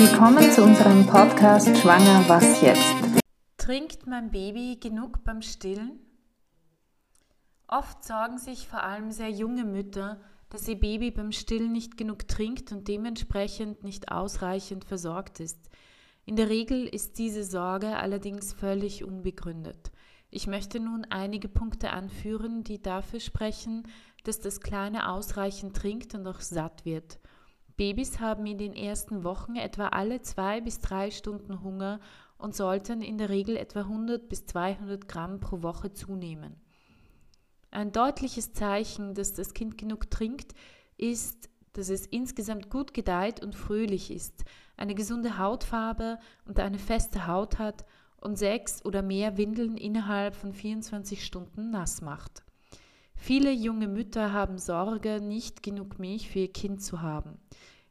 Willkommen zu unserem Podcast Schwanger Was jetzt? Trinkt mein Baby genug beim Stillen? Oft sorgen sich vor allem sehr junge Mütter, dass ihr Baby beim Stillen nicht genug trinkt und dementsprechend nicht ausreichend versorgt ist. In der Regel ist diese Sorge allerdings völlig unbegründet. Ich möchte nun einige Punkte anführen, die dafür sprechen, dass das Kleine ausreichend trinkt und auch satt wird. Babys haben in den ersten Wochen etwa alle zwei bis drei Stunden Hunger und sollten in der Regel etwa 100 bis 200 Gramm pro Woche zunehmen. Ein deutliches Zeichen, dass das Kind genug trinkt, ist, dass es insgesamt gut gedeiht und fröhlich ist, eine gesunde Hautfarbe und eine feste Haut hat und sechs oder mehr Windeln innerhalb von 24 Stunden nass macht. Viele junge Mütter haben Sorge, nicht genug Milch für ihr Kind zu haben.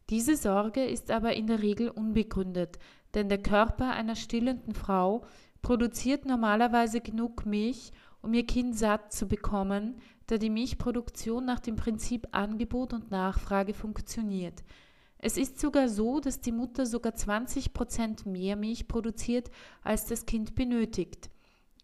Diese Sorge ist aber in der Regel unbegründet, denn der Körper einer stillenden Frau produziert normalerweise genug Milch, um ihr Kind satt zu bekommen, da die Milchproduktion nach dem Prinzip Angebot und Nachfrage funktioniert. Es ist sogar so, dass die Mutter sogar 20 Prozent mehr Milch produziert, als das Kind benötigt.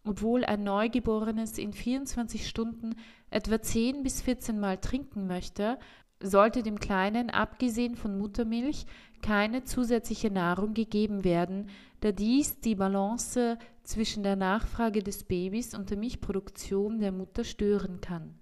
Obwohl ein Neugeborenes in 24 Stunden etwa 10 bis 14 Mal trinken möchte, sollte dem Kleinen abgesehen von Muttermilch keine zusätzliche Nahrung gegeben werden, da dies die Balance zwischen der Nachfrage des Babys und der Milchproduktion der Mutter stören kann.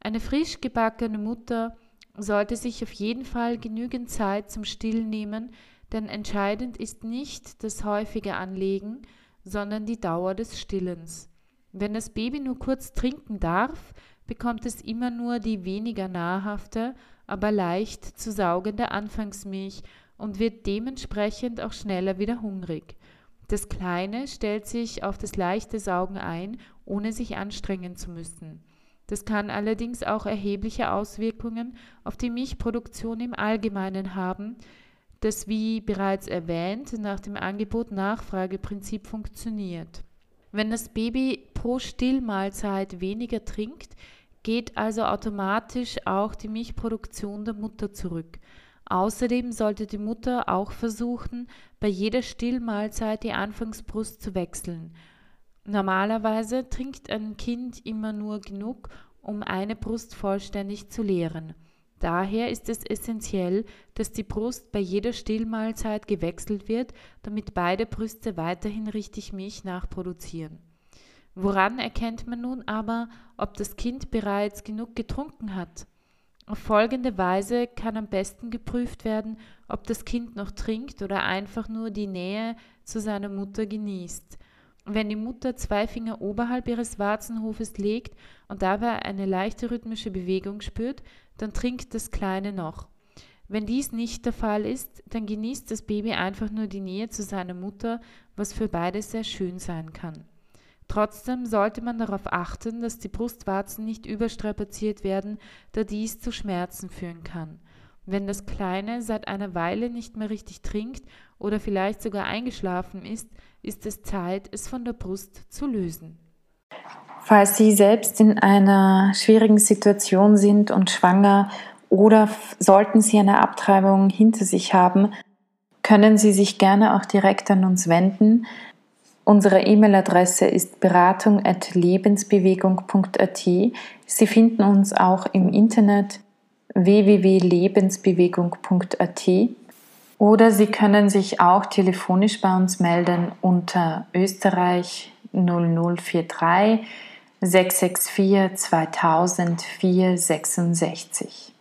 Eine frisch gebackene Mutter sollte sich auf jeden Fall genügend Zeit zum Stillen nehmen, denn entscheidend ist nicht das häufige Anlegen, sondern die Dauer des Stillens. Wenn das Baby nur kurz trinken darf, bekommt es immer nur die weniger nahrhafte, aber leicht zu saugende Anfangsmilch und wird dementsprechend auch schneller wieder hungrig. Das Kleine stellt sich auf das leichte Saugen ein, ohne sich anstrengen zu müssen. Das kann allerdings auch erhebliche Auswirkungen auf die Milchproduktion im Allgemeinen haben, das wie bereits erwähnt nach dem Angebot-Nachfrage-Prinzip funktioniert. Wenn das Baby pro Stillmahlzeit weniger trinkt, geht also automatisch auch die Milchproduktion der Mutter zurück. Außerdem sollte die Mutter auch versuchen, bei jeder Stillmahlzeit die Anfangsbrust zu wechseln. Normalerweise trinkt ein Kind immer nur genug, um eine Brust vollständig zu leeren. Daher ist es essentiell, dass die Brust bei jeder Stillmahlzeit gewechselt wird, damit beide Brüste weiterhin richtig Milch nachproduzieren. Woran erkennt man nun aber, ob das Kind bereits genug getrunken hat? Auf folgende Weise kann am besten geprüft werden, ob das Kind noch trinkt oder einfach nur die Nähe zu seiner Mutter genießt. Wenn die Mutter zwei Finger oberhalb ihres Warzenhofes legt und dabei eine leichte rhythmische Bewegung spürt, dann trinkt das Kleine noch. Wenn dies nicht der Fall ist, dann genießt das Baby einfach nur die Nähe zu seiner Mutter, was für beide sehr schön sein kann. Trotzdem sollte man darauf achten, dass die Brustwarzen nicht überstrapaziert werden, da dies zu Schmerzen führen kann. Wenn das Kleine seit einer Weile nicht mehr richtig trinkt oder vielleicht sogar eingeschlafen ist, ist es Zeit, es von der Brust zu lösen. Falls Sie selbst in einer schwierigen Situation sind und schwanger oder sollten Sie eine Abtreibung hinter sich haben, können Sie sich gerne auch direkt an uns wenden. Unsere E-Mail-Adresse ist beratung.lebensbewegung.at. Sie finden uns auch im Internet www.lebensbewegung.at oder Sie können sich auch telefonisch bei uns melden unter Österreich 0043 664 2000 466.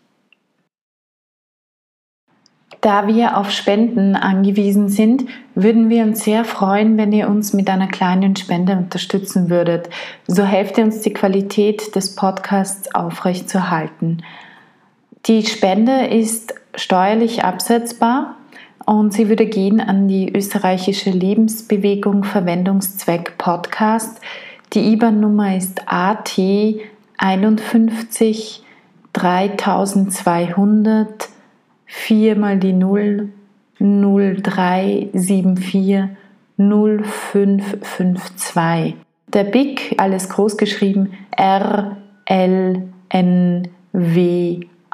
Da wir auf Spenden angewiesen sind, würden wir uns sehr freuen, wenn ihr uns mit einer kleinen Spende unterstützen würdet. So helft ihr uns, die Qualität des Podcasts aufrechtzuerhalten. Die Spende ist steuerlich absetzbar und sie würde gehen an die österreichische Lebensbewegung Verwendungszweck Podcast. Die IBAN-Nummer ist AT 51 3200 4 mal die 0 0374 0552. Der BIC, alles groß geschrieben, R L N W